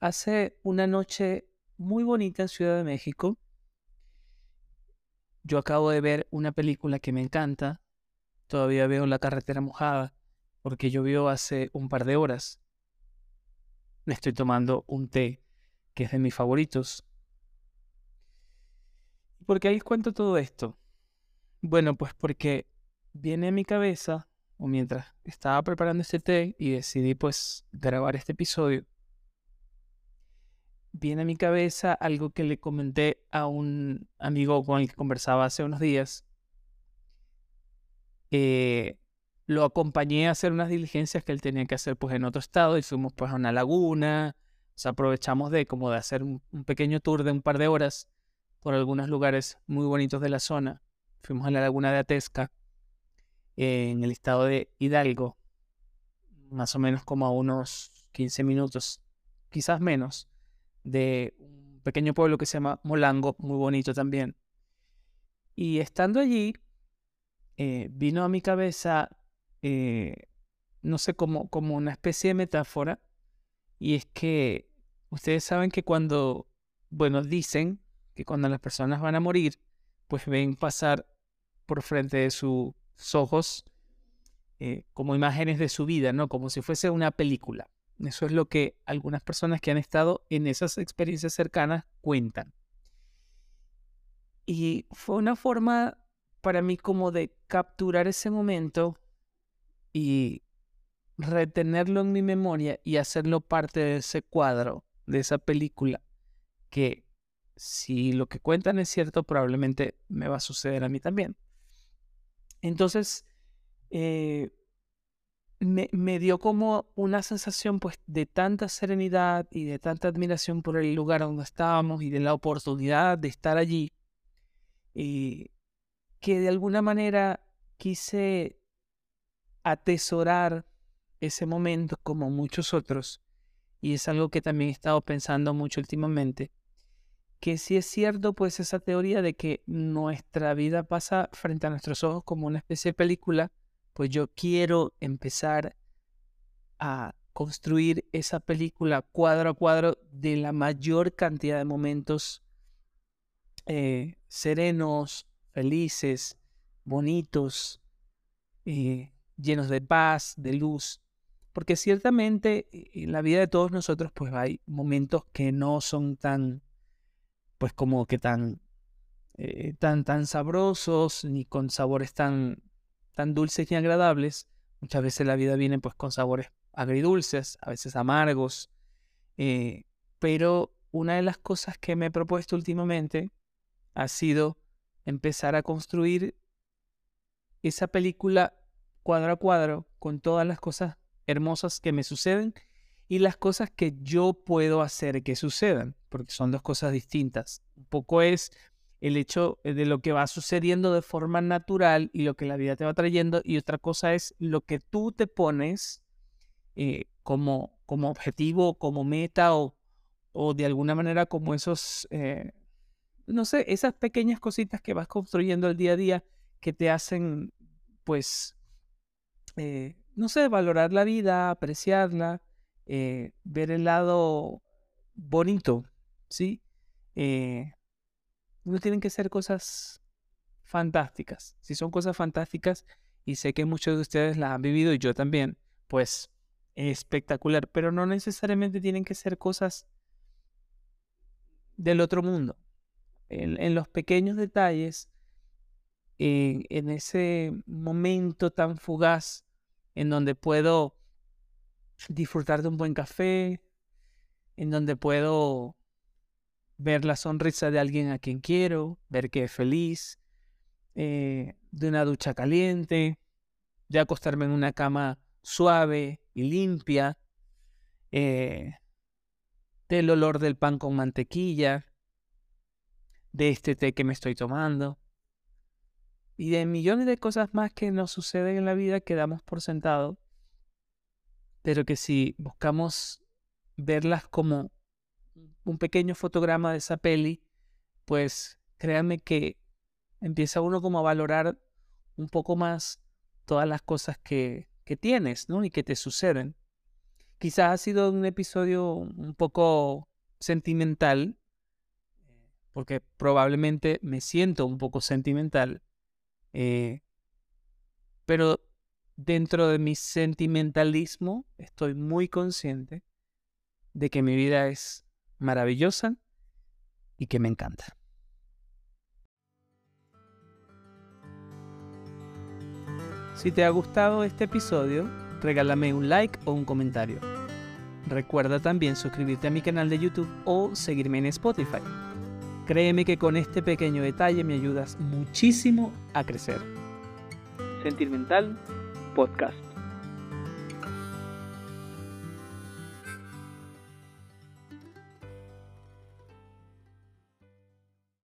hace una noche muy bonita en Ciudad de México. Yo acabo de ver una película que me encanta. Todavía veo La carretera mojada porque llovió hace un par de horas. Me estoy tomando un té que es de mis favoritos. ¿Por qué ahí cuento todo esto? Bueno, pues porque viene a mi cabeza, o mientras estaba preparando este té y decidí pues grabar este episodio, viene a mi cabeza algo que le comenté a un amigo con el que conversaba hace unos días. Eh, lo acompañé a hacer unas diligencias que él tenía que hacer pues en otro estado y fuimos pues a una laguna. O aprovechamos de como de hacer un, pequeño tour de un par de horas por algunos lugares muy bonitos de la zona. Fuimos a la laguna de Atesca en el estado de Hidalgo, más o menos como a unos 15 minutos, quizás menos, de un pequeño pueblo que se llama Molango, muy bonito también. Y estando allí, eh, vino a mi cabeza, eh, no sé, como, como una especie de metáfora, y es que ustedes saben que cuando, bueno, dicen que cuando las personas van a morir, pues ven pasar por frente de sus ojos eh, como imágenes de su vida, ¿no? Como si fuese una película. Eso es lo que algunas personas que han estado en esas experiencias cercanas cuentan. Y fue una forma para mí como de capturar ese momento y retenerlo en mi memoria y hacerlo parte de ese cuadro, de esa película, que si lo que cuentan es cierto, probablemente me va a suceder a mí también. Entonces, eh, me, dio como una sensación pues de tanta serenidad y de tanta admiración por el lugar donde estábamos y de la oportunidad de estar allí, y eh, que de alguna manera quise atesorar ese momento como muchos otros, y es algo que también he estado pensando mucho últimamente, que si es cierto pues esa teoría de que nuestra vida pasa frente a nuestros ojos como una especie de película, pues yo quiero empezar a construir esa película cuadro a cuadro de la mayor cantidad de momentos eh, serenos, felices, bonitos, eh, llenos de paz, de luz. Porque ciertamente eh, en la vida de todos nosotros pues hay momentos que no son tan, pues como que tan, tan, tan sabrosos, ni con sabores tan, tan dulces y agradables. Muchas veces la vida viene pues con sabores agridulces, a veces amargos. Eh, pero una de las cosas que me he propuesto últimamente ha sido empezar a construir esa película cuadro a cuadro con todas las cosas hermosas que me suceden y las cosas que yo puedo hacer que sucedan, porque son dos cosas distintas. Un poco es el hecho eh, de lo que va sucediendo de forma natural y lo que la vida te va trayendo. Y otra cosa es lo que tú te pones eh, como, como objetivo, como meta o, o de alguna manera como esos, eh, no sé, esas pequeñas cositas que vas construyendo el día a día que te hacen, pues, no sé, valorar la vida, apreciarla, ver el lado bonito, ¿sí? No tienen que ser cosas fantásticas. Si son cosas fantásticas, y sé que muchos de ustedes las han vivido y yo también, pues espectacular, pero no necesariamente tienen que ser cosas del otro mundo. En, los pequeños detalles, en, en ese momento tan fugaz en donde puedo disfrutar de un buen café, en donde puedo ver la sonrisa de alguien a quien quiero, ver que es feliz, eh, de una ducha caliente, de acostarme en una cama suave y limpia, eh, del olor del pan con mantequilla, de este té que me estoy tomando, y de millones de cosas más que nos suceden en la vida que damos por sentado, pero que si buscamos verlas como un pequeño fotograma de esa peli, pues créanme que empieza uno como a valorar un poco más todas las cosas que, que tienes, ¿no? Y que te suceden. quizás ha sido un episodio un poco sentimental, porque probablemente me siento un poco sentimental, eh, pero dentro de mi sentimentalismo estoy muy consciente de que mi vida es maravillosa y que me encanta. Si te ha gustado este episodio, regálame un like o un comentario. Recuerda también suscribirte a mi canal de YouTube o seguirme en Spotify. Créeme que con este pequeño detalle me ayudas muchísimo a crecer. Sentimental Podcast.